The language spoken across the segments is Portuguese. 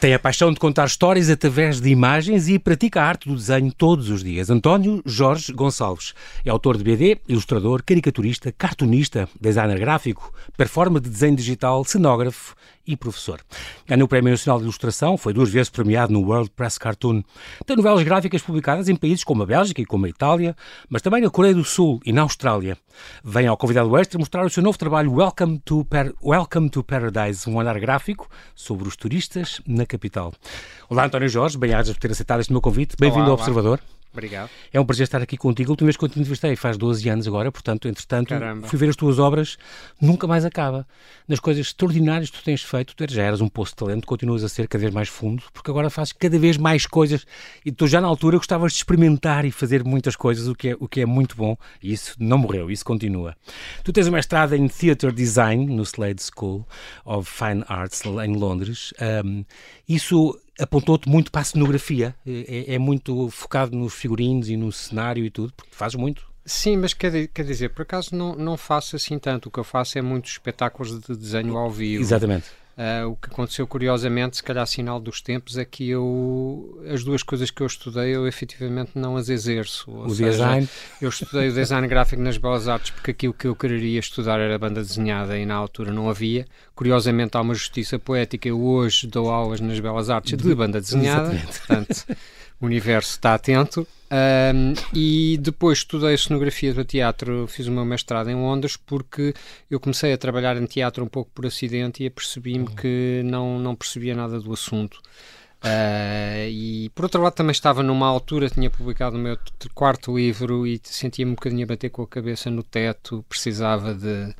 Tem a paixão de contar histórias através de imagens e pratica a arte do desenho todos os dias. António Jorge Gonçalves é autor de BD, ilustrador, caricaturista, cartunista, designer gráfico, performer de desenho digital, cenógrafo e professor. Ganhou o Prémio Nacional de Ilustração, foi duas vezes premiado no World Press Cartoon. Tem novelas gráficas publicadas em países como a Bélgica e como a Itália, mas também na Coreia do Sul e na Austrália. Vem ao convidado extra mostrar o seu novo trabalho Welcome to, Welcome to Paradise, um olhar gráfico sobre os turistas na capital. Olá, António Jorge, bem-ajas por ter aceitado este meu convite. Bem-vindo ao Observador. Obrigado. É um prazer estar aqui contigo. A última vez que eu te entrevistei faz 12 anos agora, portanto, entretanto, Caramba. fui ver as tuas obras, nunca mais acaba. Nas coisas extraordinárias que tu tens feito, tu já eras um poço de talento, continuas a ser cada vez mais fundo, porque agora fazes cada vez mais coisas e tu já na altura gostavas de experimentar e fazer muitas coisas, o que é, o que é muito bom, e isso não morreu, isso continua. Tu tens uma mestrado em Theatre Design no Slade School of Fine Arts em Londres. Um, isso apontou-te muito para a cenografia, é, é, é, muito focado nos figurinos e no cenário e tudo, porque fazes muito. Sim, mas quer, quer dizer, por acaso não, não faço assim tanto. O que eu faço é muitos espetáculos de desenho ao vivo. Exatamente. Uh, o que aconteceu curiosamente, se calhar sinal dos tempos, é que eu as duas coisas que eu estudei eu efetivamente não as exerço. o seja, design? Eu estudei o design gráfico nas Belas Artes porque aquilo que eu queria estudar era banda desenhada e na altura não havia. Curiosamente há uma justiça poética. Eu hoje dou aulas nas Belas Artes de banda desenhada, Exatamente. portanto o universo está atento. Um, e depois estudei cenografia do teatro, fiz o meu mestrado em Londres porque eu comecei a trabalhar em teatro um pouco por acidente e apercebi-me uhum. que não, não percebia nada do assunto. Uh, e por outro lado também estava numa altura, tinha publicado o meu quarto livro e sentia-me um bocadinho a bater com a cabeça no teto, precisava de,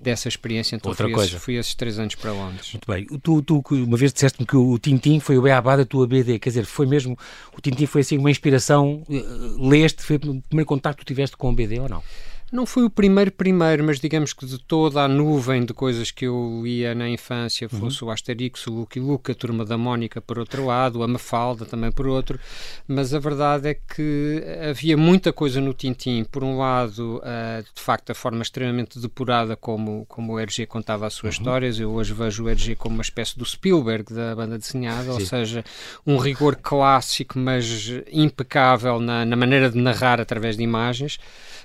dessa experiência, então Outra fui, coisa. Esses, fui esses três anos para Londres. Muito bem, tu, tu uma vez disseste-me que o Tintim foi o beabá da tua BD, quer dizer, foi mesmo, o Tintim foi assim uma inspiração, eh, leste, foi o primeiro contacto que tu tiveste com o BD ou não? Não foi o primeiro primeiro, mas digamos que de toda a nuvem de coisas que eu lia na infância, uhum. fosse uhum. o Asterix, o Lucky Luke, a Turma da Mónica por outro lado, a Mafalda também por outro, mas a verdade é que havia muita coisa no Tintim. Por um lado, uh, de facto, a forma extremamente depurada como, como o RG contava as suas uhum. histórias. Eu hoje vejo o RG como uma espécie do Spielberg da banda desenhada, Sim. ou seja, um rigor clássico, mas impecável na, na maneira de narrar através de imagens.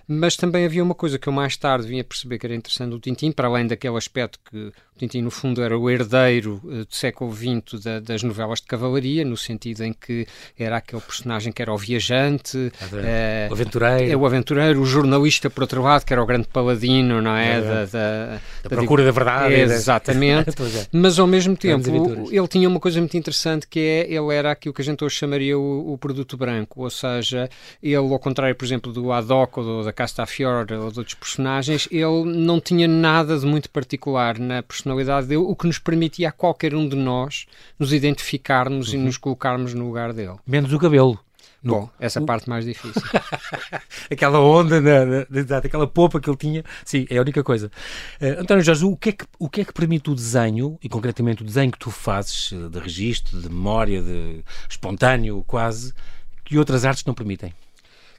Mas também havia uma coisa que eu mais tarde vinha perceber que era interessante do Tintim, para além daquele aspecto que o Tintim, no fundo, era o herdeiro uh, do século XX da, das novelas de cavalaria, no sentido em que era aquele personagem que era o viajante, uh, o aventureiro. É o aventureiro, o jornalista, por outro lado, que era o grande paladino, não é? é da, da, da, procura da verdade. É, exatamente. Mas, ao mesmo tempo, ele tinha uma coisa muito interessante que é, ele era aquilo que a gente hoje chamaria o, o produto branco, ou seja, ele, ao contrário, por exemplo, do Haddock ou da Castafiore ou de outros personagens, ele não tinha nada de muito particular na personalidade dele, o que nos permitia a qualquer um de nós nos identificarmos uhum. e nos colocarmos no lugar dele. Menos o cabelo. No... Bom, essa parte mais difícil. aquela onda, na, na, aquela popa que ele tinha, sim, é a única coisa. Uh, António Jorge, o que, é que, o que é que permite o desenho, e concretamente o desenho que tu fazes, eh, de registro, de memória, de espontâneo quase, que outras artes não permitem?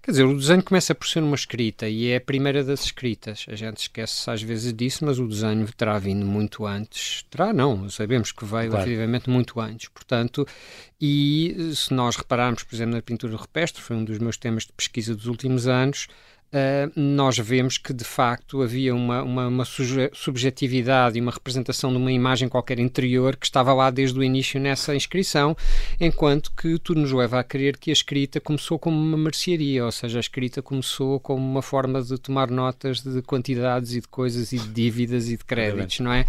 Quer dizer, o desenho começa por ser uma escrita e é a primeira das escritas. A gente esquece às vezes disso, mas o desenho terá vindo muito antes. Terá, não, sabemos que veio claro. muito antes. Portanto, e se nós repararmos, por exemplo, na pintura do repestre, foi um dos meus temas de pesquisa dos últimos anos, Uh, nós vemos que de facto havia uma, uma, uma subjetividade e uma representação de uma imagem qualquer interior que estava lá desde o início nessa inscrição, enquanto que tudo nos leva a crer que a escrita começou como uma mercearia, ou seja, a escrita começou como uma forma de tomar notas de quantidades e de coisas e de dívidas e de créditos, não é?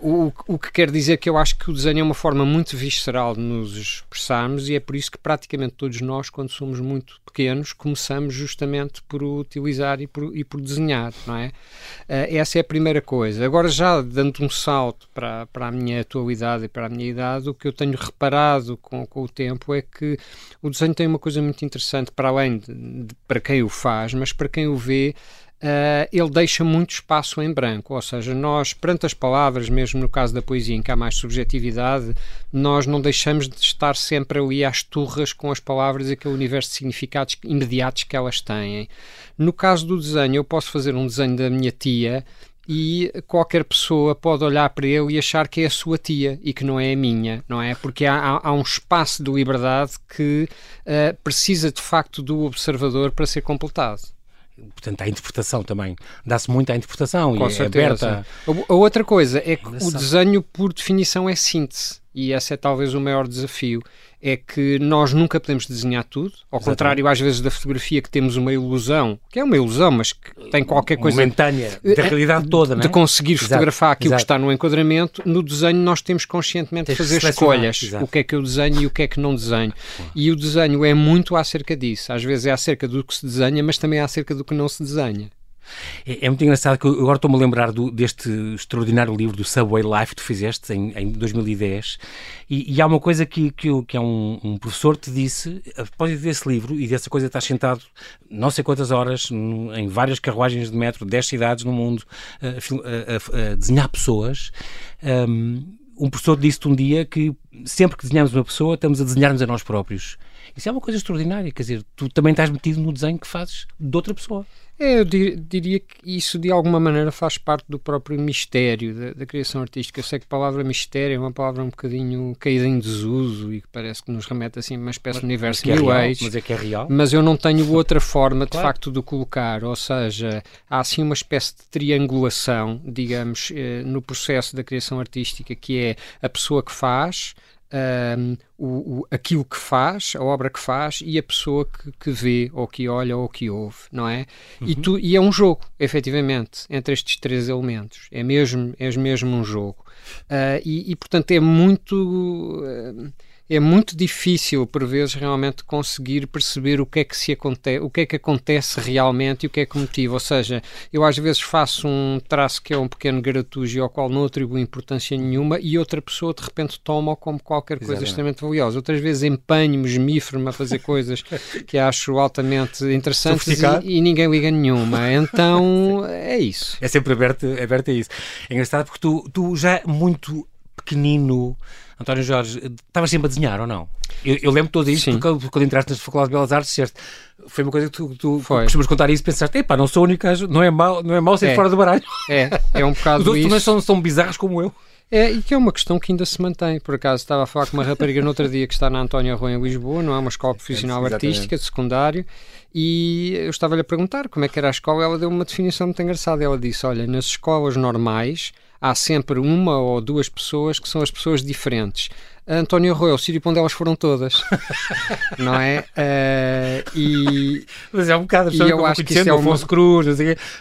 Uh, o, o que quer dizer que eu acho que o desenho é uma forma muito visceral de nos expressarmos e é por isso que praticamente todos nós, quando somos muito pequenos, começamos justamente por utilizar e por, e por desenhar, não é? Uh, essa é a primeira coisa. Agora, já dando um salto para, para a minha atualidade e para a minha idade, o que eu tenho reparado com, com o tempo é que o desenho tem uma coisa muito interessante, para além de, de para quem o faz, mas para quem o vê uh, ele deixa muito espaço em branco, ou seja, nós, perante as palavras, mesmo no caso da poesia em que há mais subjetividade, nós não deixamos de estar sempre ali às turras com as palavras e aquele universo de significados imediatos que elas têm. No caso do desenho, eu posso fazer um desenho da minha tia e qualquer pessoa pode olhar para ele e achar que é a sua tia e que não é a minha, não é? Porque há, há um espaço de liberdade que uh, precisa de facto do observador para ser completado. Portanto, a interpretação também. Dá-se muito à interpretação Com e certeza. é aberta. A, a outra coisa é que o desenho, por definição, é síntese. E esse é talvez o maior desafio é que nós nunca podemos desenhar tudo, ao Exatamente. contrário, às vezes, da fotografia que temos uma ilusão, que é uma ilusão, mas que tem qualquer coisa. Momentânea, da eh, realidade toda, De, é? conseguir Exato. fotografar aquilo Exato. que está no enquadramento. No desenho, nós temos conscientemente de fazer escolhas. Exato. O que é que eu desenho e o que é que não desenho. E o desenho é muito acerca disso. Às vezes é acerca do que se desenha, mas também é acerca do que não se desenha. É, é, muito engraçado que eu agora estou-me a lembrar do, deste extraordinário livro do Subway Life que tu fizeste em, em 2010 e, e, há uma coisa que, que, que é um, um, professor te disse a propósito desse livro e dessa coisa de estar sentado não sei quantas horas em várias carruagens de metro, 10 cidades no mundo a, a, a desenhar pessoas um, um professor disse-te um dia que sempre que desenhamos uma pessoa estamos a desenhar-nos a nós próprios isso é uma coisa extraordinária, quer dizer, tu também estás metido no desenho que fazes de outra pessoa. É, eu diria que isso de alguma maneira faz parte do próprio mistério da, da, criação artística. Eu sei que a palavra mistério é uma palavra um bocadinho caída em desuso e que parece que nos remete assim a uma espécie mas, de universo mas é Age. Mas é que é real. Mas eu não tenho outra forma de claro. facto de colocar, ou seja, há assim uma espécie de triangulação, digamos, eh, no processo da criação artística que é a pessoa que faz, um, o, o, aquilo que faz, a obra que faz e a pessoa que, que vê, ou que olha, ou que ouve, não é? Uhum. E, tu, e é um jogo, efetivamente, entre estes três elementos. É mesmo, é mesmo um jogo. Uh, e, e, portanto, é muito. Uh, é muito difícil, por vezes, realmente conseguir perceber o que é que se acontece, o que é que acontece realmente e o que é que motiva. Ou seja, eu às vezes faço um traço que é um pequeno gratujo ao qual não atribuo importância nenhuma e outra pessoa de repente toma-o como qualquer coisa Exatamente. extremamente valiosa. Outras vezes empenho-me, esmifro-me a fazer coisas que acho altamente interessantes e, e, ninguém liga nenhuma. Então é isso. É sempre aberto, aberto a isso. É engraçado porque tu, tu já muito pequenino António Jorge, estavas sempre a desenhar ou não? Eu, eu lembro todo isto porque quando entraste na Faculdade de Belas Artes? Foi uma coisa que tu, tu costumas contar isso e pensaste, epá, não sou o único não é mau, não é mau ser é. fora do baralho. É, é um bocado Os outros também são, são bizarros como eu. É, e que é uma questão que ainda se mantém. Por acaso estava a falar com uma rapariga no outro dia que está na Antónia Rua em Lisboa, não é? Uma escola profissional é, artística de secundário, e eu estava-lhe a perguntar como é que era a escola. Ela deu uma definição muito engraçada. Ela disse: Olha, nas escolas normais há sempre uma ou duas pessoas que são as pessoas diferentes. António Arroio é o sítio onde elas foram todas, não é? Uh, e, Mas é um bocado, e eu acho que isso é o Afonso Cruz,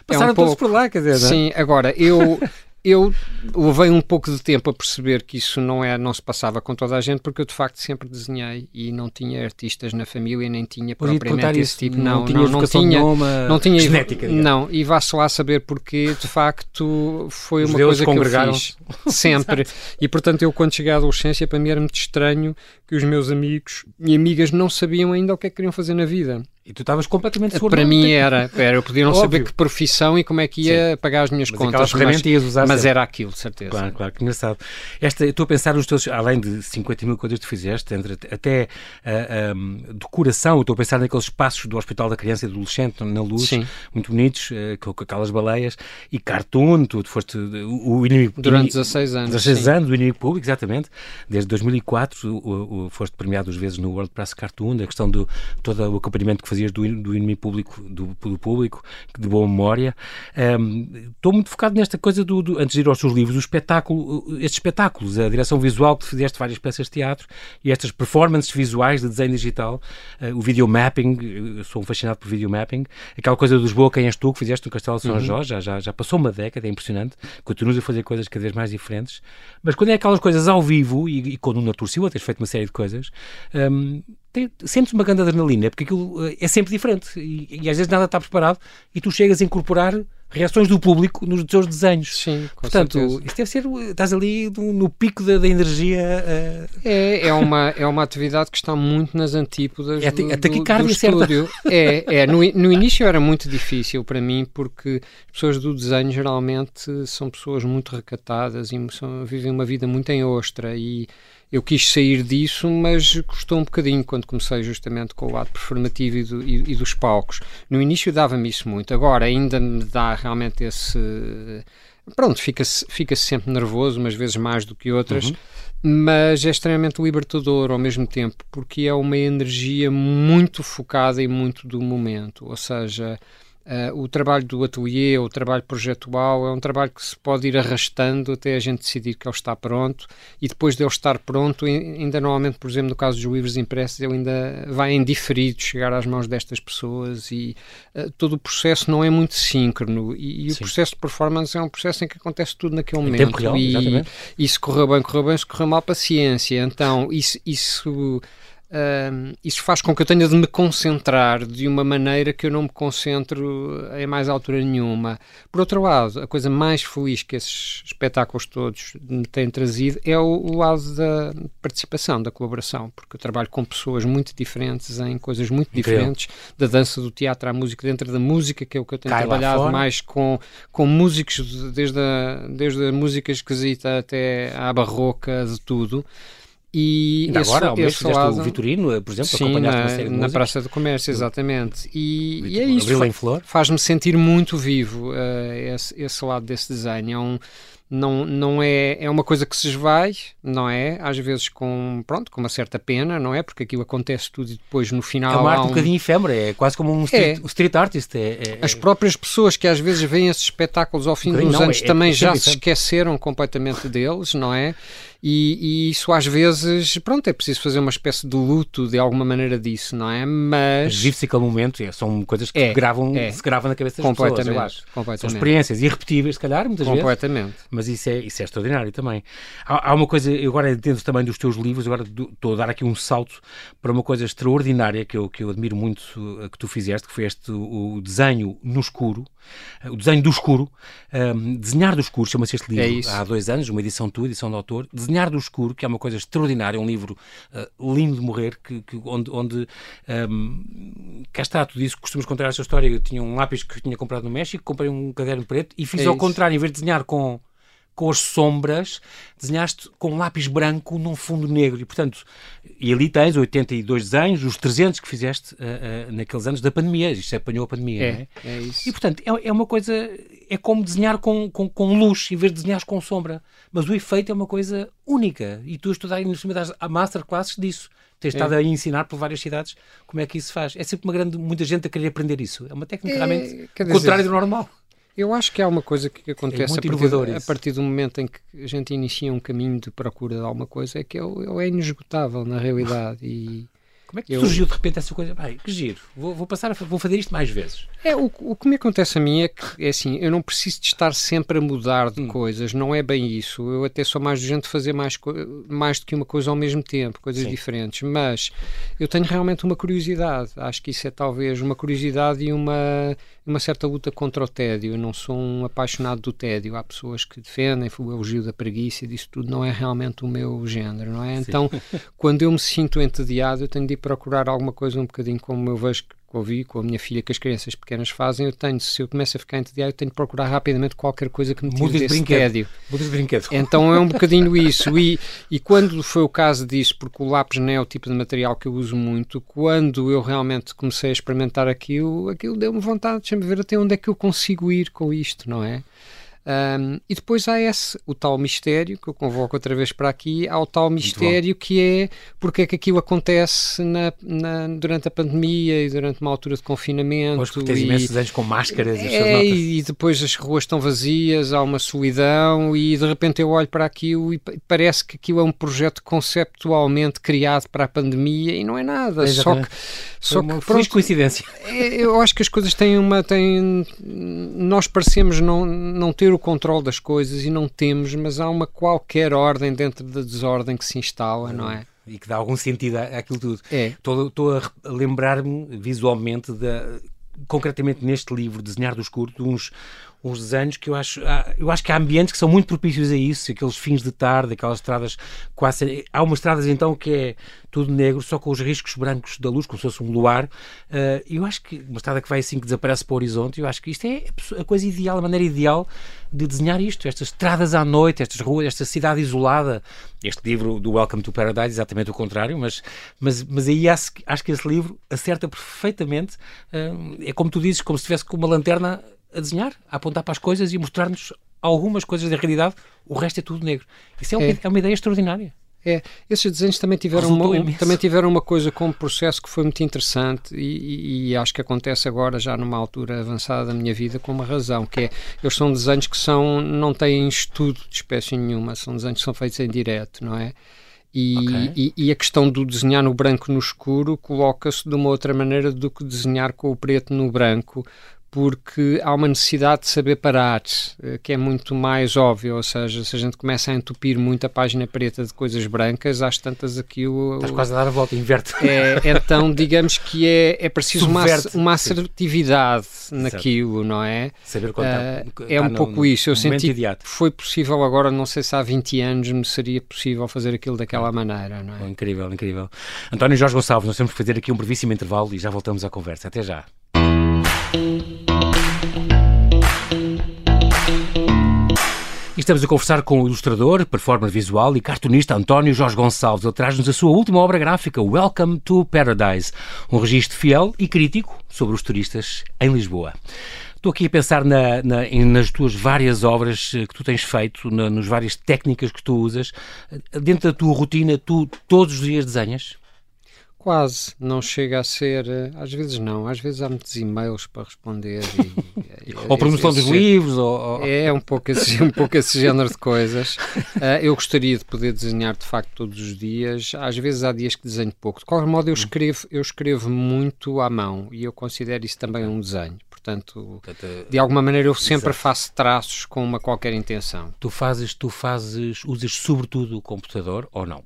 passaram é um todos pouco, por lá, quer dizer, Sim, agora, eu, eu levei um pouco de tempo a perceber que isso não, é, não se passava com toda a gente, porque eu de facto sempre desenhei e não tinha artistas na família, nem tinha propriamente esse tipo. Não, não, tinha, não, não tinha, não tinha genética. Não, e vá-se lá saber porque de facto foi Os uma coisa que eu fiz sempre. e portanto, eu quando cheguei à adolescência, para mim era muito estranho que os meus amigos e amigas não sabiam ainda o que é que queriam fazer na vida. E tu estavas completamente seguro. Para mim era, era, eu podia não Óbvio. saber que profissão e como é que ia Sim. pagar as minhas mas contas, mas, ias usar mas era aquilo, de certeza. Claro, claro, que engraçado. Esta, estou a pensar nos teus, além de 50 mil coisas que tu fizeste, entre, até uh, um, decoração, estou a pensar naqueles espaços do Hospital da Criança e do Adolescente, na luz, Sim. muito bonitos, uh, com, com, aquelas baleias, e cartoon, tu foste o, o inimigo... Durante 16 anos. 16 sim. anos, o inimigo público, exatamente, desde 2004, o, o, foste premiado duas vezes no World Press Cartoon, a questão do todo o acompanhamento que fazias do, do inimigo público, do, do público, de boa memória. Um, estou muito focado nesta coisa do, do, antes de ir aos teus livros, o espetáculo, estes espetáculos, a direção visual que fizeste várias peças de teatro e estas performances visuais de desenho digital, uh, o video mapping, eu sou um fascinado por video mapping, aquela coisa dos Boa Quem És Tu, que fizeste no Castelo de São uhum. Jorge, já, já, já passou uma década, é impressionante, continuas a fazer coisas cada vez mais diferentes, mas quando é aquelas coisas ao vivo e, e quando o Natur Silva tens feito uma série de coisas, um, sentes uma grande adrenalina, porque aquilo eh, é sempre diferente e, e, às vezes nada está preparado e tu chegas a incorporar reações do público nos teus desenhos. Sim, com Portanto, certeza. isso deve ser, estás ali no, no pico da, da energia. Uh... É, é, uma, é uma atividade que está muito nas antípodas é do, a taquicardia, do estúdio. É, é no, no início era muito difícil para mim, porque as pessoas do desenho geralmente são pessoas muito recatadas e são, vivem uma vida muito em ostra e eu quis sair disso, mas custou um bocadinho quando comecei justamente com o lado performativo e, do, e, e dos palcos. No início dava-me isso muito, agora ainda me dá realmente esse pronto, fica-se fica -se sempre nervoso, umas vezes mais do que outras, uhum. mas é extremamente libertador ao mesmo tempo, porque é uma energia muito focada e muito do momento, ou seja, Uh, o trabalho do ateliê, o trabalho projetual, é um trabalho que se pode ir arrastando até a gente decidir que ele está pronto. E depois de ele estar pronto, ainda normalmente, por exemplo, no caso dos livros impressos, ele ainda vai em diferido chegar às mãos destas pessoas e uh, todo o processo não é muito síncrono. E, e o processo de performance é um processo em que acontece tudo naquele em momento real, e, e se correu bem, correu bem, se correu mal, paciência. Então, isso, isso Isso faz com que eu tenha de me concentrar de uma maneira que eu não me concentro em mais altura nenhuma. Por outro lado, a coisa mais feliz que esses espetáculos todos me têm trazido é o, o lado da participação, da colaboração, porque eu trabalho com pessoas muito diferentes em coisas muito Incrível. diferentes, da dança, do teatro à música, dentro da música, que é o que eu tenho Cai trabalhado mais com, com músicos, desde a, desde a música esquisita até à barroca, de tudo. E Ainda esse, agora, ao mês, lado, o Vitorino, por exemplo, sim, na, na Praça do Comércio, exatamente. E, e é isso, faz-me sentir muito vivo uh, esse, esse lado desse desenho. É um, não, não é, é uma coisa que se esvai, não é? Às vezes com, pronto, com uma certa pena, não é? Porque aquilo acontece tudo e depois no final. É uma arte um, um bocadinho efêmera, é quase como um street, é. street artist. É, é, As próprias pessoas que às vezes veem esses espetáculos ao fim um dos não, anos é, também já se esqueceram completamente deles, não é? E, e, isso às vezes, pronto, é preciso fazer uma espécie de luto de alguma maneira disso, não é? Mas. Vive-se aquele momento, é, são coisas que é, gravam, é. se gravam na cabeça das pessoas, eu acho. Completamente. São experiências irrepetíveis, se calhar, muitas completamente. vezes. Mas isso é, isso é extraordinário também. Há, há uma coisa, agora dentro também dos teus livros, agora estou a dar aqui um salto para uma coisa extraordinária que eu, que eu admiro muito eh, que tu fizeste, que foi este o desenho no escuro, eh, o desenho do escuro, um, ehm, desenhar do escuro, chama-se este livro, é há dois anos, uma edição tua, edição do autor, Desenhar do Escuro, que é uma coisa extraordinária, um livro uh, lindo de morrer, que, que onde, onde um, ehm, cá está, tu disse que costumas contar essa história, eu tinha um lápis que tinha comprado no México, comprei um caderno preto e fiz é ao isso. contrário, em vez de desenhar com com as sombras, desenhaste com um lápis branco num fundo negro. E, portanto, e ali tens 82 desenhos, os 300 que fizeste uh, uh, naqueles anos da pandemia. Isto apanhou a pandemia, é, é? é isso. E, portanto, é, é, uma coisa... É como desenhar com, com, com luz em vez de desenhar com sombra. Mas o efeito é uma coisa única. E tu estudaste no cima das masterclasses disso. Tens é. estado a ensinar por várias cidades como é que isso se faz. É sempre uma grande... Muita gente a querer aprender isso. É uma técnica realmente é, contrária do normal. Eu acho que há uma coisa que acontece é a, partir, a, partir, do momento em que a gente inicia um caminho de procura de alguma coisa, é que é, é inesgotável na realidade. E como é que eu... surgiu de repente essa coisa? Pai, que giro, vou, vou, passar a, vou fazer isto mais vezes. É, o, o que me acontece a mim é que, é assim, eu não preciso de estar sempre a mudar de hum. coisas, não é bem isso. Eu até sou mais de gente fazer mais, mais do que uma coisa ao mesmo tempo, coisas Sim. diferentes, mas eu tenho realmente uma curiosidade. Acho que isso é talvez uma curiosidade e uma, uma certa luta contra o tédio. Eu não sou um apaixonado do tédio. Há pessoas que defendem o elogio da preguiça e disso tudo não é realmente o meu género, não é? Sim. Então, quando eu me sinto entediado, eu tenho de ir procurar alguma coisa um bocadinho como eu vejo que ouvi com a minha filha que as crianças pequenas fazem, eu tenho, se eu começo a ficar entediado, eu tenho de procurar rapidamente qualquer coisa que me tire desse brinquedo. tédio. Muda de brinquedo. Então é um bocadinho isso. E, e quando foi o caso disso, porque o lápis não é o tipo de material que eu uso muito, quando eu realmente comecei a experimentar aquilo, aquilo deu-me vontade, deixa-me ver até onde é que eu consigo ir com isto, não é? Um, e depois há esse, o tal mistério, que eu convoco outra vez para aqui, há o tal mistério que é porque é que aquilo acontece na, na, durante a pandemia e durante uma altura de confinamento. Pois, porque tens e, imensos anos com máscaras e é, e depois as ruas estão vazias, há uma solidão e de repente eu olho para aquilo e parece que aquilo é um projeto conceptualmente criado para a pandemia e não é nada. É só que, só uma que, pronto, coincidência. É, eu acho que as coisas têm uma. Têm, nós parecemos não, não ter o controle das coisas e não temos, mas há uma qualquer ordem dentro da desordem que se instala, não é? E que dá algum sentido àquilo tudo. É. Estou, estou a lembrar-me visualmente, da, concretamente neste livro, Desenhar do Escuro, de uns, uns desenhos que eu acho, eu acho que há ambientes que são muito propícios a isso, aqueles fins de tarde, aquelas estradas quase. Há umas estradas então que é tudo negro, só com os riscos brancos da luz, como se fosse um luar. Uh, eu acho que uma estrada que vai assim que desaparece para o horizonte, eu acho que isto é a coisa ideal, a maneira ideal de desenhar isto, estas estradas à noite, estas ruas, esta cidade isolada. Este livro do Welcome to Paradise, exatamente o contrário, mas, mas, mas aí acho, acho que esse livro acerta perfeitamente. Uh, é como tu dizes, como se estivesse com uma lanterna a desenhar, a apontar para as coisas e mostrar-nos algumas coisas da realidade, o resto é tudo negro. Isso é, é. Uma, é uma ideia extraordinária. É, esses desenhos também tiveram, uma, também tiveram uma coisa como processo que foi muito interessante e, e, acho que acontece agora já numa altura avançada da minha vida com uma razão, que é, eles são desenhos que são, não têm estudo de espécie nenhuma, são desenhos que são feitos em direto, não é? E, okay. e, e, a questão do desenhar no branco no escuro coloca-se de uma outra maneira do que desenhar com o preto no branco, porque há uma necessidade de saber parar, eh, que é muito mais óbvio, ou seja, se a gente começa a entupir muito a página preta de coisas brancas, às tantas aquilo... Estás quase a dar a volta, inverte. É, então, digamos que é, é preciso uma, uma assertividade sim. naquilo, certo. não é? Saber quando uh, É um no, pouco isso, eu senti imediato. que foi possível agora, não sei se há 20 anos me seria possível fazer aquilo daquela maneira, não é? incrível, incrível. António Jorge Gonçalves, nós temos que fazer aqui um brevíssimo intervalo e já voltamos à conversa. Até já. Estamos a conversar com o ilustrador, performer visual e cartunista António Jorge Gonçalves. Ele traz-nos a sua última obra gráfica, Welcome to Paradise, um registro fiel e crítico sobre os turistas em Lisboa. Estou aqui a pensar na, na, nas tuas várias obras que tu tens feito, na, nas várias técnicas que tu usas. Dentro da tua rotina, tu todos os dias desenhas? Quase, não chega a ser, eh, às vezes não, às vezes há muitos e-mails para responder. E, ou promoção dos livros. Ou, É um pouco, esse, um pouco esse género de coisas. Uh, eu gostaria de poder desenhar de facto todos os dias, às vezes há dias que desenho pouco. De qualquer modo, eu hum. escrevo, eu escrevo muito à mão e eu considero isso também um desenho. Portanto, de alguma maneira eu sempre Exato. faço traços com uma qualquer intenção. Tu fazes, tu fazes, usas sobretudo o computador ou não?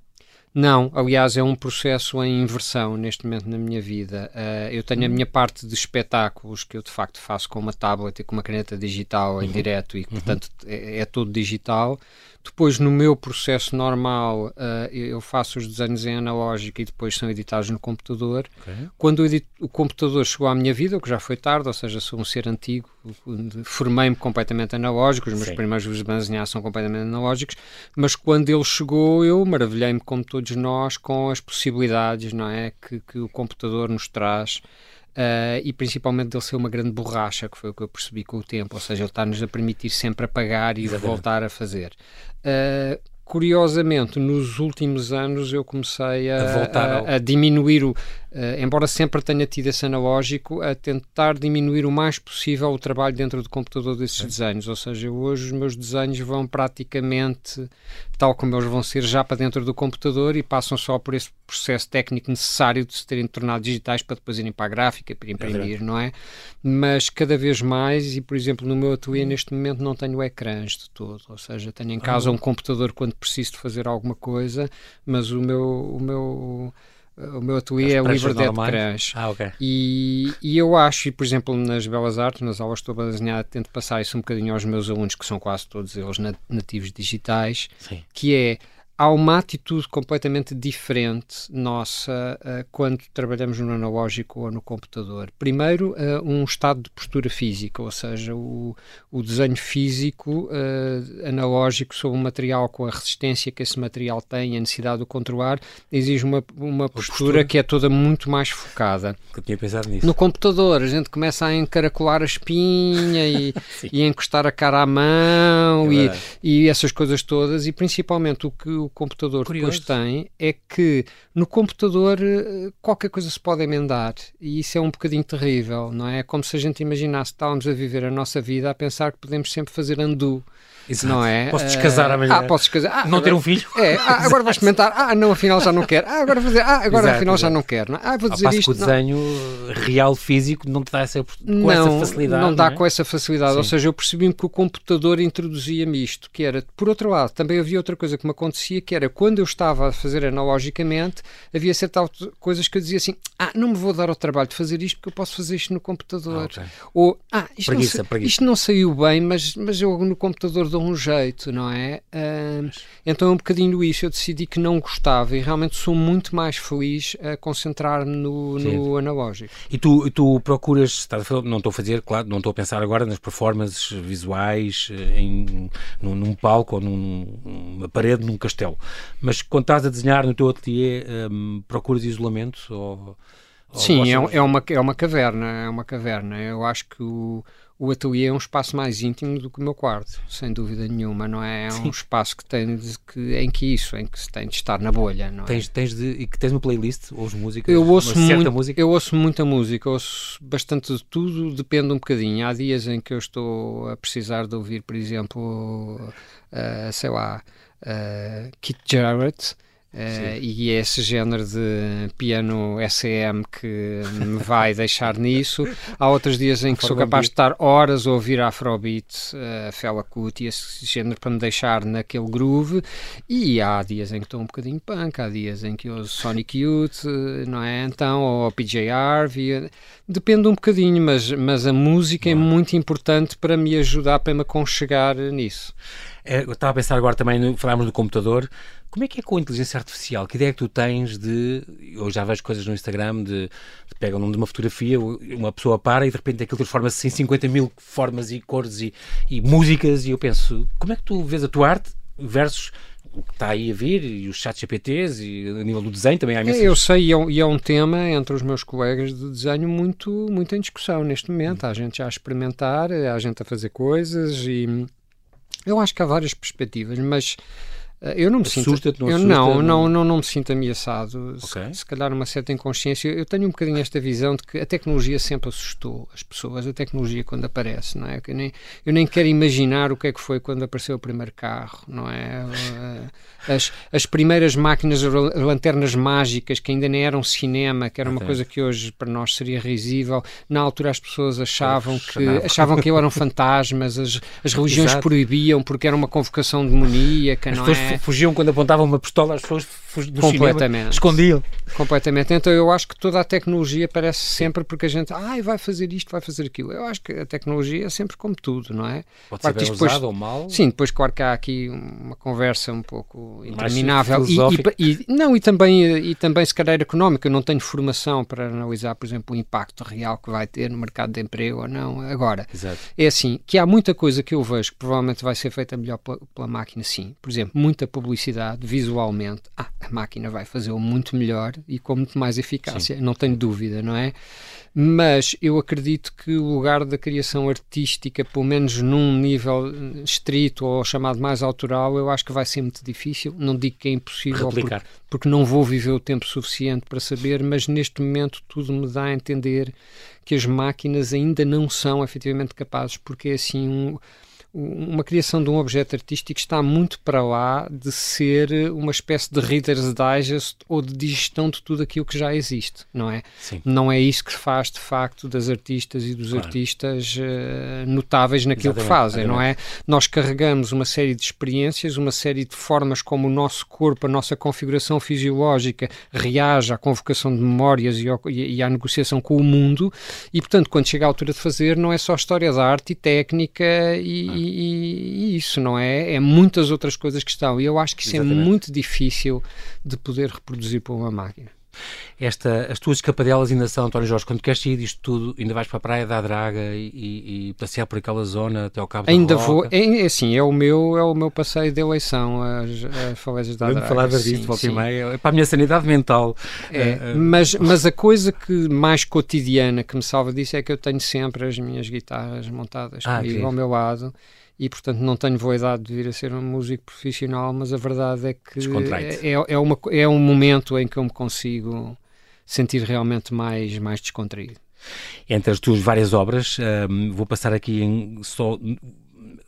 Não, aliás, é um processo em inversão neste momento na minha vida. Uh, eu tenho a minha parte de espetáculos que eu de facto faço com uma tablet e com uma caneta digital em uhum. direto e, uhum. portanto, é, é tudo digital. Depois, no meu processo normal, uh, eu faço os desenhos em analógico e depois são editados no computador. Okay. Quando o, o, computador chegou à minha vida, o que já foi tarde, ou seja, sou um ser antigo, formei-me completamente analógico, os meus Sim. primeiros desenhos são completamente analógicos, mas quando ele chegou, eu maravilhei-me, como todos nós, com as possibilidades não é, que, que o computador nos traz. Uh, e principalmente dele ser uma grande borracha, que foi o que eu percebi com o tempo, ou seja, ele está-nos a permitir sempre apagar e Exatamente. voltar a fazer. Uh, curiosamente, nos últimos anos eu comecei a, a, ao... a diminuir o, Uh, embora sempre tenha tido esse analógico, a tentar diminuir o mais possível o trabalho dentro do computador desses Sim. desenhos. Ou seja, hoje os meus desenhos vão praticamente, tal como eles vão ser, já para dentro do computador e passam só por esse processo técnico necessário de se terem tornado digitais para depois irem para a gráfica, para imprimir, é não é? Mas cada vez mais, e por exemplo, no meu ateliê neste momento não tenho ecrãs de todo. Ou seja, tenho em casa ah. um computador quando preciso de fazer alguma coisa, mas o meu. O meu o meu ateliê é o livre de ecrãs. Ah, okay. e, e eu acho, e, por exemplo, nas Belas Artes, nas aulas estou a desenhar, tento passar isso um bocadinho aos meus alunos, que são quase todos eles nativos digitais, Sim. que é há uma atitude completamente diferente nossa uh, quando trabalhamos no analógico ou no computador. Primeiro, uh, um estado de postura física, ou seja, o, o desenho físico uh, analógico sobre um material com a resistência que esse material tem, a necessidade de o controlar, exige uma, uma postura, postura, que é toda muito mais focada. Eu tinha pensado nisso. No computador, a gente começa a encaracolar a espinha e, e a encostar a cara à mão é e, e essas coisas todas, e principalmente o que o computador Curioso. depois tem é que no computador eh, qualquer coisa se pode emendar e isso é um bocadinho terrível, não é? É como se a gente imaginasse que estávamos a viver a nossa vida a pensar que podemos sempre fazer undo Exato. Não é? Posso descasar amanhã. Ah, posso descasar. Ah, não agora, ter um filho? É, ah, agora vais comentar. Ah, não, afinal já não quero. Ah, agora fazer. Ah, agora exato, afinal exato. já não quero. Não? É? Ah, vou dizer isto. Que o desenho não. real físico não te dá essa, com não, essa facilidade. Não dá não é? com essa facilidade. Sim. Ou seja, eu percebi-me que o computador introduzia-me isto, que era, por outro lado, também havia outra coisa que me acontecia, que era quando eu estava a fazer analogicamente, havia certas coisas que eu dizia assim: ah, não me vou dar ao trabalho de fazer isto porque eu posso fazer isto no computador. Ah, okay. Ou, ah, isto, preguiça, não, preguiça. isto não saiu bem, mas, mas eu no computador dou um jeito não é? Uh, então é um bocadinho isso. Eu decidi que não gostava e realmente sou muito mais feliz a concentrar-me no, no analógico. E tu, tu procuras, não estou a fazer, claro, não estou a pensar agora nas performances visuais eh, em, num, num palco ou num, numa parede num castelo, mas quando estás a desenhar no teu ateliê, um, procuras isolamento ou Sim, é, é, uma, é uma caverna, é uma caverna. Eu acho que o, o ateliê é um espaço mais íntimo do que o meu quarto, sem dúvida nenhuma, não é? É um espaço que tem de, que, em que isso, em que se tem de estar na bolha, não é? Tens, tens de, e que tens uma playlist, ou músicas? Eu ouço, muito, música? eu ouço muita música, ouço bastante de tudo, depende um bocadinho. Há dias em que eu estou a precisar de ouvir, por exemplo, uh, sei lá, uh, Kit Jarrett, Uh, e é esse género de piano SEM que me vai deixar nisso. Há outros dias em que sou capaz de estar horas a ouvir Afrobeat, uh, Fela Kuti, esse género para me deixar naquele groove. E há dias em que estou um bocadinho punk, há dias em que uso Sonic Youth, não é? Então, ou PJ Harvey. Depende um bocadinho, mas, mas a música é muito importante para me ajudar, para me aconchegar nisso. É, eu estava a pensar agora também, falámos do computador, como é que é com a inteligência artificial? Que ideia é que tu tens de. Eu já vejo coisas no Instagram de, de pega o nome de uma fotografia, uma pessoa para e de repente aquilo transforma-se em 50 mil formas e cores e, e músicas, e eu penso, como é que tu vês a tua arte versus o que está aí a vir e os chats GPTs e a nível do desenho também há imensas... Eu sei, e é, um, e é, um, tema entre os meus colegas de desenho muito, muito em discussão neste momento. Há gente já a experimentar, há gente a fazer coisas e eu acho que há várias perspectivas, mas eu não me sinto. Não, eu não, não, não, não me sinto ameaçado. Okay. Se, se, calhar uma certa inconsciência. Eu tenho um bocadinho esta visão de que a tecnologia sempre assustou as pessoas. A tecnologia quando aparece, não é? Eu nem, eu nem quero imaginar o que é que foi quando apareceu o primeiro carro, não é? Uh, as, as primeiras máquinas, lanternas mágicas, que ainda nem eram cinema, que era uma coisa que hoje para nós seria risível. Na altura as pessoas achavam que, achavam que eram fantasmas, as, as religiões Exato. proibiam porque era uma convocação demoníaca, não pessoas é? fugiam quando apontavam uma pistola, as pessoas do completamente. Cinema, escondiam. Completamente. Então eu acho que toda a tecnologia parece sempre porque a gente, ai, ah, vai fazer isto, vai fazer aquilo. Eu acho que a tecnologia é sempre como tudo, não é? Pode claro ser depois, usado ou mal. Sim, depois claro que há aqui uma conversa um pouco interminável. E, e, e, não, e também, e também se calhar económica. Eu não tenho formação para analisar, por exemplo, o impacto real que vai ter no mercado de emprego ou não. Agora, Exato. é assim, que há muita coisa que eu vejo que provavelmente vai ser feita melhor pela, pela máquina, sim. Por exemplo, muita publicidade visualmente. Ah, a máquina vai fazê-lo muito melhor e com muito mais eficácia, sim. não tenho dúvida, não é? mas eu acredito que o lugar da criação artística, pelo menos num nível estrito ou chamado mais autoral, eu acho que vai ser muito difícil. Não digo que é impossível, porque, porque, não vou viver o tempo suficiente para saber, mas neste momento tudo me dá a entender que as máquinas ainda não são efetivamente capazes, porque é assim um uma criação de um objeto artístico está muito para lá de ser uma espécie de Reader's Digest ou de digestão de tudo aquilo que já existe, não é? Sim. Não é isso que faz, de facto, das artistas e dos claro. artistas uh, notáveis naquilo exatamente, que fazem, exatamente. não é? Nós carregamos uma série de experiências, uma série de formas como o nosso corpo, a nossa configuração fisiológica reage à convocação de memórias e, ao, e à negociação com o mundo e, portanto, quando chega a altura de fazer, não é só história da arte e técnica e, e e, isso, não é? É muitas outras coisas que estão. E eu acho que isso é Exatamente. é muito difícil de poder reproduzir por uma máquina. Esta, as tuas escapadelas ainda são, António Jorge, quando queres sair disto tudo, ainda vais para a Praia da Draga e, e, e passear por aquela zona até ao Cabo ainda da Roca? Ainda vou, é, é assim, é o meu, é o meu passeio de eleição, as, as falésias da Draga. falavas disto, volta e meia, é para a minha sanidade mental. É, uh, uh, mas, mas a coisa que mais cotidiana que me salva disso é que eu tenho sempre as minhas guitarras montadas ah, comigo ao meu lado e portanto não tenho voidade de vir a ser um músico profissional, mas a verdade é que é, é, é, uma, é um momento em que eu me consigo sentir realmente mais, mais descontraído. Entre as tuas várias obras, um, vou passar aqui em só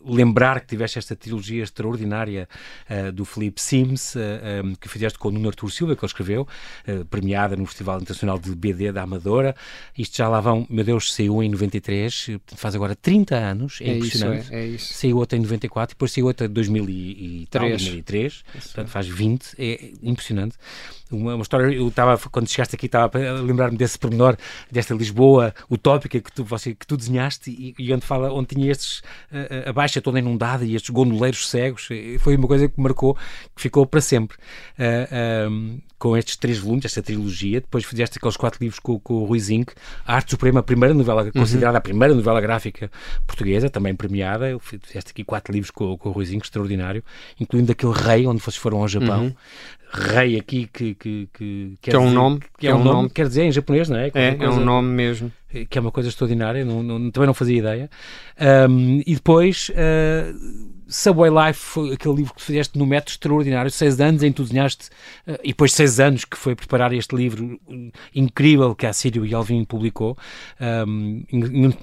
lembrar que tiveste esta trilogia extraordinária uh, do Felipe Sims, uh, eh, um, que fizeste com o Nuno Artur Silva, que ele escreveu, uh, premiada no Festival Internacional de BD da Amadora. Isto já lá vão, meu Deus, saiu em 93, faz agora 30 anos, é, é impressionante. Isso, é, é isso. Saiu outra em 94, depois saiu outra em 2003, 2003 portanto faz 20, é impressionante uma, uma, história. Eu estava, quando chegaste aqui, estava a lembrar-me desse pormenor, desta Lisboa utópica que tu, você, que tu desenhaste e, e onde, fala, onde tinha estes, a, a, baixa toda inundada e estes gondoleiros cegos. Foi uma coisa que marcou, que ficou para sempre. Uh, com estes três volumes, esta trilogia, depois fizeste aqueles quatro livros com, com o Rui Zinc, A Arte Suprema, a primeira novela, uhum. considerada a primeira novela gráfica portuguesa, também premiada, fizeste aqui quatro livros com, com o Rui Zinc, extraordinário, incluindo aquele Rei, onde vocês foram ao Japão, uhum. Rei aqui que, que, que, que é um dizer, nome, que é, um nome, nome, quer dizer em japonês, não é? É, é um nome mesmo. Que é uma coisa extraordinária, não, não, também não fazia ideia. Um, e depois... Uh, Subway Life aquele livro que fizeste no método extraordinário, seis anos em que tu desenhaste, uh, e depois seis anos que foi preparar este livro incrível que a Sírio e Alvin publicou, um,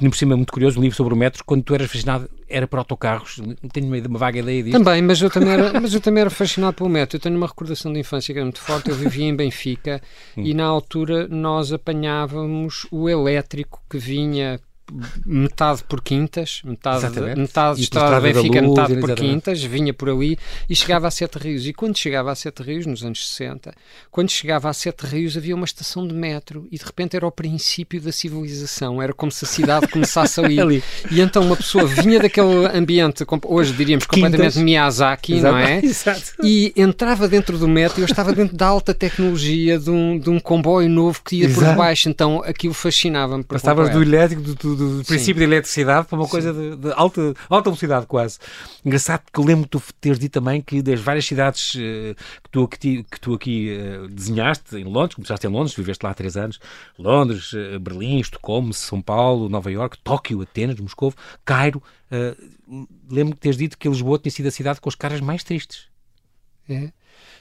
por cima muito curioso, um livro sobre o metro, quando tu eras fascinado era para autocarros, tenho uma vaga ideia disso. Também, mas eu também era, mas eu também era fascinado pelo metro, eu tenho uma recordação de infância que era muito forte, eu vivia em Benfica hum. e na altura nós apanhávamos o elétrico que vinha metade por quintas, metade, metade de Estrada Benfica, luz, metade por quintas, vinha por ali e chegava a Sete Rios. E quando chegava a Sete Rios, nos anos 60, quando chegava a Sete Rios havia uma estação de metro e de repente era o princípio da civilização, era como se a cidade começasse ali. ali. E então uma pessoa vinha daquele ambiente, hoje diríamos completamente quintas. Miyazaki, Exato. não é? Exato. E entrava dentro do metro e eu estava dentro da alta tecnologia de um, de um comboio novo que ia Exato. por baixo, então aquilo fascinava-me. Passavas do elétrico, do, do do, princípio Sim. de eletricidade para uma coisa de, de, alta, alta velocidade quase. Engraçado que lembro tu teres dito também que das várias cidades uh, que, tu, que, que tu aqui uh, desenhaste, em Londres, começaste em Londres, viveste lá há três anos, Londres, uh, Berlim, Estocolmo, São Paulo, Nova York, Tóquio, Atenas, Moscou, Cairo. lembro que teres dito que Lisboa tinha sido a cidade com as caras mais tristes. É.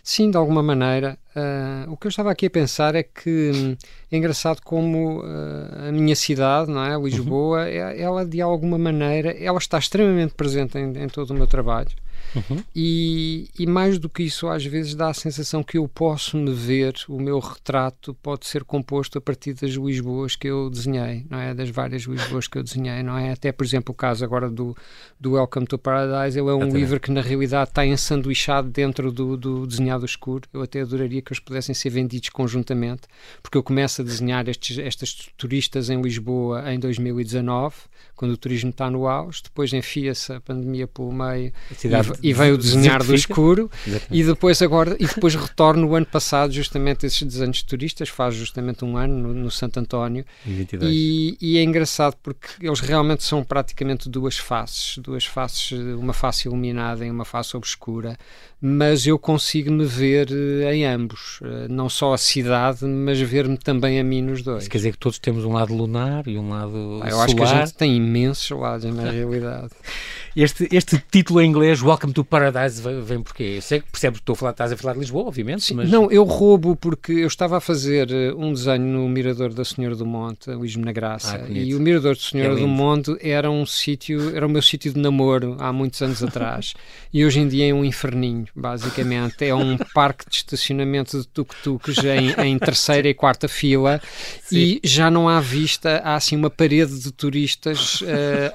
Sim, de alguma maneira. Uh, o que eu estava aqui a pensar é que hum, é engraçado como uh, a minha cidade, não é, Lisboa, uhum. É, ela de alguma maneira, ela está extremamente presente em, em todo o meu trabalho. Uhum. E, e, mais do que isso, às vezes dá a sensação que eu posso me ver, o meu retrato pode ser composto a partir das Lisboas que eu desenhei, não é? Das várias Lisboas que eu desenhei, não é? Até, por exemplo, o caso agora do, do Welcome to Paradise, ele é um até livro que na realidade está ensanduichado dentro do, do desenhado escuro. Eu até adoraria que eles pudessem ser vendidos conjuntamente, porque eu começo a desenhar estes, estas turistas em Lisboa em 2019 quando o turismo está no auge, depois enfia-se a pandemia pelo meio e, e vem o desenhar do escuro Exatamente. e depois agora e depois retorno o ano passado justamente esses desenhos de turistas, faz justamente um ano no, no Santo António e, e, é engraçado porque eles realmente são praticamente duas faces, duas faces, uma face iluminada e uma face obscura, mas eu consigo me ver eh, em ambos, eh, não só a cidade, mas ver-me também a mim nos dois. Isso quer dizer que todos temos um lado lunar e um lado ah, eu solar. acho que a gente tem imensos lados na realidade. Este, este título em inglês, Welcome to Paradise, vem porquê? Eu sei que percebes que estou a falar, estás a falar de Lisboa, obviamente. Sim, mas... Não, eu roubo porque eu estava a fazer eh, um desenho no Mirador da Senhora do Monte, Luís na Graça, ah, e o Mirador da Senhora é do Monte era um sítio, era o meu sítio de namoro há muitos anos atrás, e hoje em dia é um inferninho, basicamente. É um parque de estacionamento de tuk-tuks em, em, terceira e quarta fila, Sim. e já não há vista, há assim uma parede de turistas uh,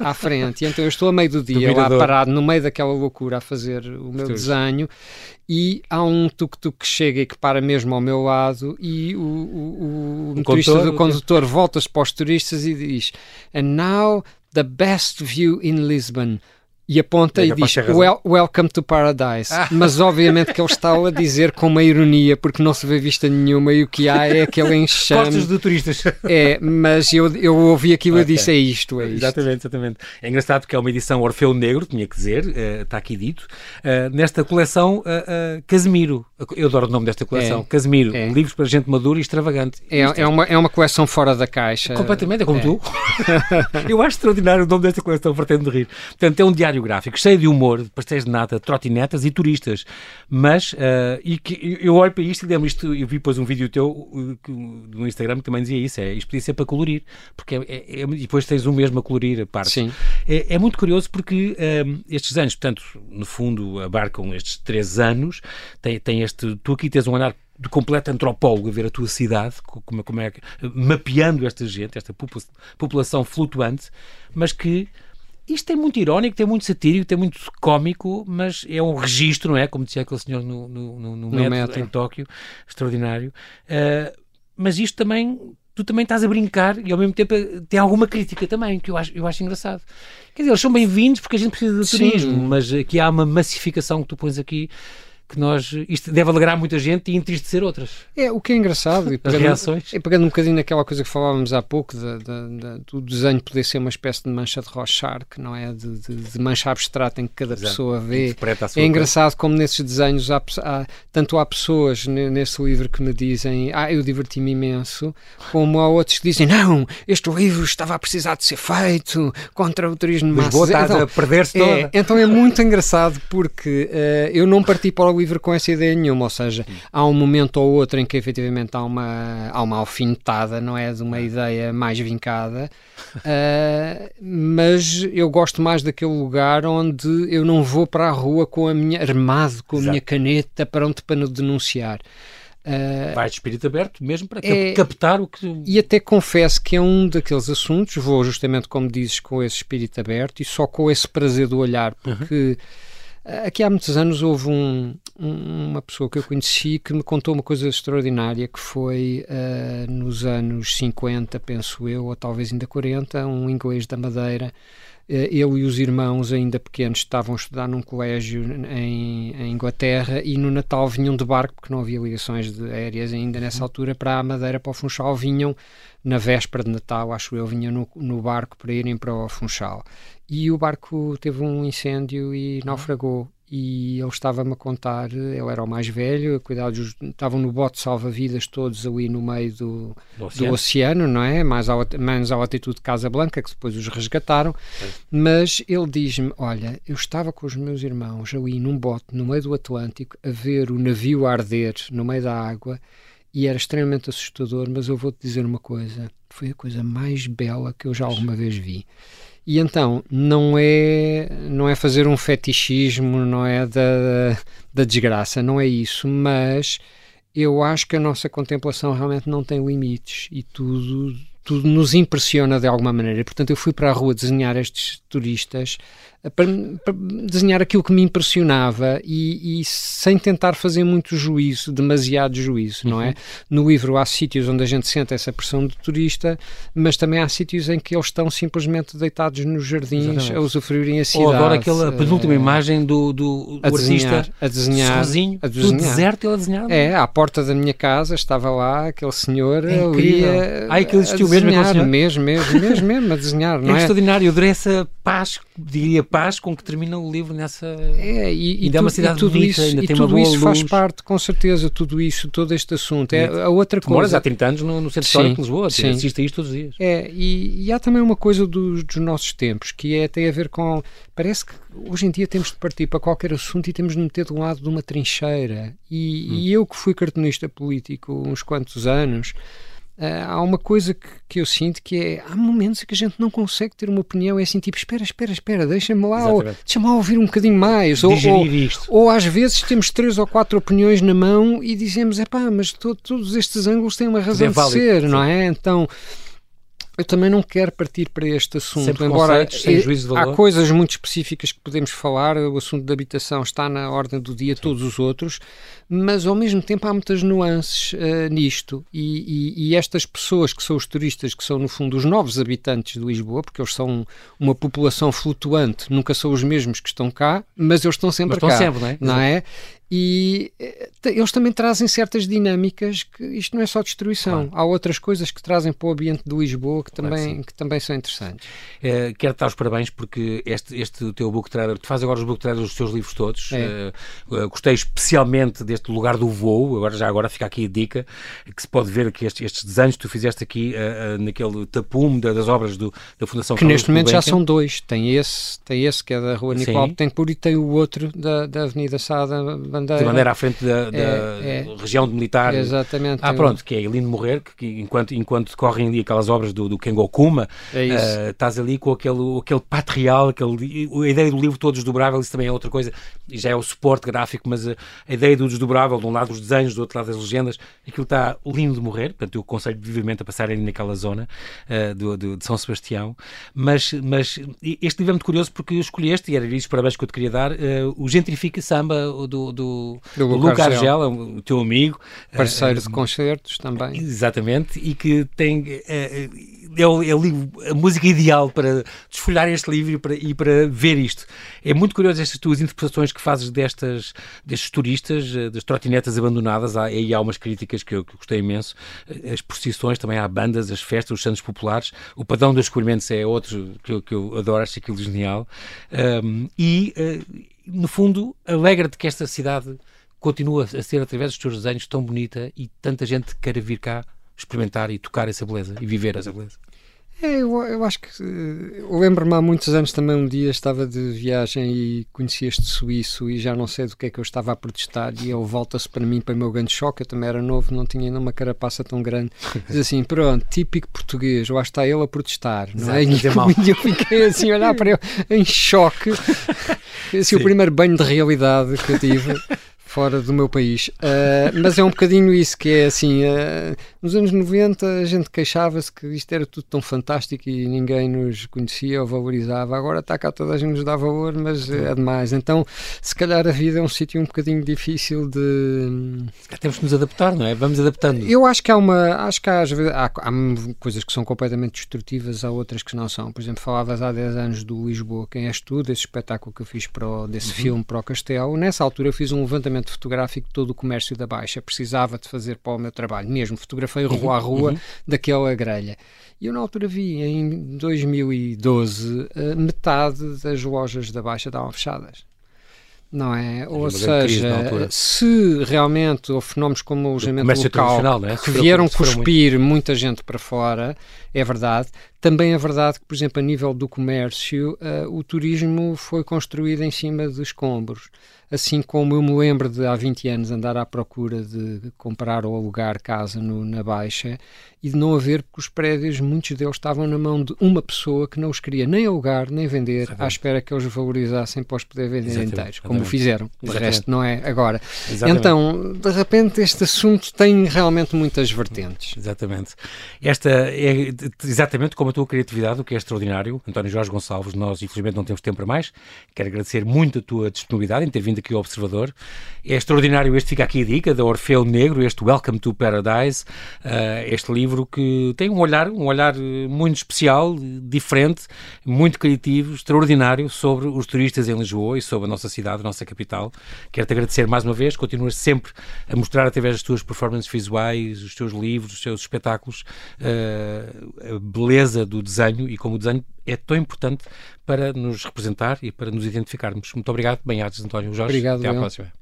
à frente. E então eu estou a meio do dia lá parado no meio daquela loucura a fazer o meu desenho. E há um tuk-tuk que chega e que para mesmo ao meu lado e o, o, o motorista condutor, do condutor volta-se para os turistas e diz And now the best view in Lisbon e aponta e, e diz well, Welcome to Paradise. Ah. Mas obviamente que ele está a dizer com uma ironia, porque não se vê vista nenhuma e o que há é aquele enxame. Costas de turistas. É, mas eu, eu ouvi aquilo okay. e disse: é isto, é isto. Exatamente, exatamente. É engraçado porque é uma edição Orfeu Negro, tinha que dizer, uh, está aqui dito. Uh, nesta coleção, uh, Casemiro. Eu adoro o nome desta coleção. É. Casemiro. É. Livros para gente madura e extravagante. É, é, uma, é uma coleção fora da caixa. Completamente, é como é. tu. eu acho extraordinário o nome desta coleção, pretendo rir. Portanto, é um diário gráfico, cheio de humor, de pastéis de nata, trotinetas e turistas. Mas, uh, e que eu olho para isto e lembro isto, eu vi depois um vídeo teu no Instagram que também dizia isso, é, isto podia ser para colorir, porque é, é, é, e depois tens o mesmo a colorir a parte. Sim. É, muito curioso porque um, estes anos, portanto, no fundo, abarcam estes três anos, tem, tem este, tu aqui tens um olhar de completo antropólogo a ver a tua cidade, como, como é, mapeando esta gente, esta população flutuante, mas que isto é muito irónico, tem muito satírico, tem muito cómico, mas é um registro, não é? Como dizia aquele senhor no, no, no, no metro, metro, em Tóquio, extraordinário. Uh, mas isto também, tu também estás a brincar e ao mesmo tempo tem alguma crítica também, que eu acho, eu acho engraçado. Quer dizer, eles são bem-vindos porque a gente precisa de turismo, mas aqui há uma massificação que tu pões aqui que nós. Isto deve alegrar muita gente e entristecer outras. É, o que é engraçado. E pegando, As reações. E pegando um bocadinho naquela coisa que falávamos há pouco, de, de, de, do desenho poder ser uma espécie de mancha de Rorschach, não é? De, de mancha abstrata em que cada Exato. pessoa vê. É engraçado como nesses desenhos, há, há, tanto há pessoas nesse livro que me dizem, ah, eu diverti-me imenso, como há outros que dizem, não, este livro estava a precisar de ser feito contra o turismo Lisboa está então, a perder-se é, toda. Então é muito engraçado porque uh, eu não parti para o livro com essa ideia nenhuma, ou seja, há um momento ou outro em que efetivamente há uma, há uma alfinetada, não é? De uma ideia mais vincada, uh, mas eu gosto mais daquele lugar onde eu não vou para a rua com a minha, armado com a Exato. minha caneta pronto para denunciar. Uh, Vai de espírito aberto mesmo para é, captar o que. E até confesso que é um daqueles assuntos, vou justamente como dizes, com esse espírito aberto e só com esse prazer do olhar, porque. Uhum Aqui há muitos anos houve um, uma pessoa que eu conheci que me contou uma coisa extraordinária que foi uh, nos anos 50, penso eu, ou talvez ainda 40, um inglês da Madeira. Uh, ele e os irmãos, ainda pequenos, estavam a estudar num colégio em, em, Inglaterra e no Natal vinham de barco, porque não havia ligações de aéreas ainda nessa uhum. altura, para a Madeira, para o Funchal. Vinham na véspera de Natal, acho eu, vinham no, no barco para irem para o Funchal e o barco teve um incêndio e naufragou. E ele estava-me a contar, ele era o mais velho, cuidados, estavam no bote salva-vidas todos ali no meio do, do, oceano. do oceano, não é? Mais ao, menos à altitude de Casa Blanca, que depois os resgataram. É. Mas ele diz-me: Olha, eu estava com os meus irmãos ali num bote no meio do Atlântico a ver o navio arder no meio da água e era extremamente assustador. Mas eu vou-te dizer uma coisa: foi a coisa mais bela que eu já alguma vez vi. E então não é não é fazer um fetichismo, não é da, da desgraça, não é isso, mas eu acho que a nossa contemplação realmente não tem limites e tudo tudo nos impressiona de alguma maneira. Portanto, eu fui para a rua desenhar estes turistas para, para desenhar aquilo que me impressionava e, e, sem tentar fazer muito juízo, demasiado juízo, uhum. não é? Uhum. No livro há sítios onde a gente sente essa pressão de turista, mas também há sítios em que eles estão simplesmente deitados nos jardins Exatamente. a usufruírem a cidade. Ou agora aquela penúltima uh, imagem do, do, do a desenhar, artista a desenhar, sozinho, a desenhar. deserto ele a desenhar. É, à porta da minha casa estava lá aquele senhor é ali a, Ai, que existiu desenhar, mesmo, mesmo, mesmo, mesmo, mesmo, a desenhar, é? É extraordinário, eu adorei essa paz, diria paz com que termina o livro nessa. É, e, e, é uma cidade e tudo bonita, isso, ainda e tem tudo isso luz. faz parte, com certeza, tudo isso, todo este assunto. É, a outra tu coisa. moras há 30 anos no, no Centro Histórico de Lisboa, sim. assiste a isto todos os dias. É, e, e há também uma coisa dos, dos nossos tempos que é, tem a ver com. Parece que hoje em dia temos de partir para qualquer assunto e temos de meter de um lado de uma trincheira. E, hum. e eu que fui cartunista político uns quantos anos. Uh, há uma coisa que, que, eu sinto que é há momentos em que a gente não consegue ter uma opinião é assim tipo espera, espera, espera, deixa-me lá, deixa-me lá ouvir um bocadinho mais ou, ou, ou, às vezes temos três ou quatro opiniões na mão e dizemos é pá, mas to, todos estes ângulos têm uma razão é de ser, sim. não é? Então eu também não quero partir para este assunto, embora há coisas muito específicas que podemos falar, o assunto da habitação está na ordem do dia, Sim. todos os outros, mas ao mesmo tempo há muitas nuances uh, nisto e, e, e, estas pessoas que são os turistas, que são no fundo os novos habitantes de Lisboa, porque eles são uma população flutuante, nunca são os mesmos que estão cá, mas eles estão sempre mas estão cá, sempre, não é? Não é? E eh, eles também trazem certas dinâmicas que isto não é só destruição. Claro. Há outras coisas que trazem para o ambiente de Lisboa que também, claro que, que também são interessantes. É, quero dar os parabéns porque este, este teu book trailer, tu fazes agora os book trailers dos teus livros todos. É. Uh, gostei especialmente deste lugar do voo, agora já agora fica aqui a dica, que se pode ver que estes, estes desenhos que tu fizeste aqui uh, naquele tapume das obras do, da Fundação Que neste momento já são dois. Tem esse, tem esse que é da Rua Nicolau Betancourt e tem o outro da, da Avenida Sada Bandeira. De maneira à frente da, da é, é. região de militar. Exatamente. Ah, pronto, que é lindo morrer, que, que, enquanto, enquanto decorrem ali aquelas obras do, do Kengokuma, é uh, estás ali com aquele, aquele pato real, aquele, a ideia do livro todo desdobrável, isso também é outra coisa, já é o suporte gráfico, mas a, a ideia do desdobrável, de um lado os desenhos, do outro lado as legendas, aquilo está lindo de morrer, portanto eu aconselho vivamente a passarem naquela zona uh, do, do, de São Sebastião, mas, mas este livro é muito curioso porque eu escolhi este, e era isso parabéns que eu te queria dar, uh, o Gentrifica Samba do, do do, do Luca Argela, o teu amigo. Parceiro uh, de concertos também. Exatamente, e que tem. É, o, é o, a música ideal para desfolhar este livro e para, e para ver isto. É muito curioso estas tuas interpretações que fazes destas, destes turistas, eh, das trotinetas abandonadas. Há, aí há umas críticas que eu, que gostei imenso. As procissões, também há bandas, as festas, os santos populares. O Padrão dos Escolhimentos é outro que eu, que eu adoro, acho aquilo genial. Um, e, uh, no fundo, alegra-te que esta cidade continua a ser, através dos teus desenhos, tão bonita e tanta gente queira vir cá experimentar e tocar essa beleza e viver essa beleza. É, eu, eu acho que eu lembro-me há muitos anos também um dia estava de viagem e conheci este suíço e já não sei do que é que eu estava a protestar e ele volta-se para mim para o meu grande choque, eu também era novo, não tinha ainda uma carapaça tão grande. Diz assim, pronto, típico português eu acho que está ele a protestar não é? E eu, eu fiquei assim a olhar para ele em choque. Esse é o primeiro banho de realidade que eu tive fora do meu país. Uh, mas é um bocadinho isso que é assim. Uh, nos anos 90 a gente queixava-se que isto era tudo tão fantástico e ninguém nos conhecia ou valorizava. Agora está cá toda a gente nos dá valor, mas é demais. Então, se calhar a vida é um sítio um bocadinho difícil de. Temos que nos adaptar, não é? Vamos adaptando. Eu acho que há uma. Acho que há, há, há coisas que são completamente destrutivas, há outras que não são. Por exemplo, falavas há 10 anos do Lisboa, quem és tu, desse espetáculo que eu fiz para o, desse uhum. filme para o Castelo. Nessa altura eu fiz um levantamento fotográfico de todo o comércio da Baixa. Precisava de fazer para o meu trabalho. Mesmo fotografei rua a uhum, rua uhum. daquela grelha. E eu na altura vi, em 2012, eh, metade das lojas da Baixa estavam fechadas não é? Ou seja, se realmente houve fenómenos como o alojamento local é? que vieram cuspir muito. muita gente para fora, é verdade. Também é verdade que, por exemplo, a nível do comércio, uh, o turismo foi construído em cima de escombros assim como eu me lembro de há 20 anos andar à procura de comprar ou alugar casa no, na Baixa e de não haver, porque os prédios, muitos deles estavam na mão de uma pessoa que não os queria nem alugar nem vender, Exatamente. à espera que eles valorizassem para os poder vender Exatamente. inteiros, como Exatamente. fizeram. De resto, não é agora. Então, de repente, este assunto tem realmente muitas vertentes. Exatamente. Esta é exatamente como a tua criatividade, o que é extraordinário. António Jorge Gonçalves, nós infelizmente não temos tempo para mais. Quero agradecer muito a tua disponibilidade em ter vindo aqui ao Observador. É extraordinário este, fica aqui a dica, da Orfeu Negro, este Welcome to Paradise, uh, este livro que tem um olhar, um olhar muito especial, diferente, muito criativo, extraordinário sobre os turistas em Lisboa e sobre a nossa cidade, a nossa capital. Quero-te agradecer mais uma vez, continuas sempre a mostrar através das tuas performances visuais, os teus livros, os teus espetáculos, uh, a beleza do desenho e como o desenho é tão importante para nos representar e para nos identificarmos. Muito obrigado. Bem-ajas, António Jorge. Obrigado, Até à próxima.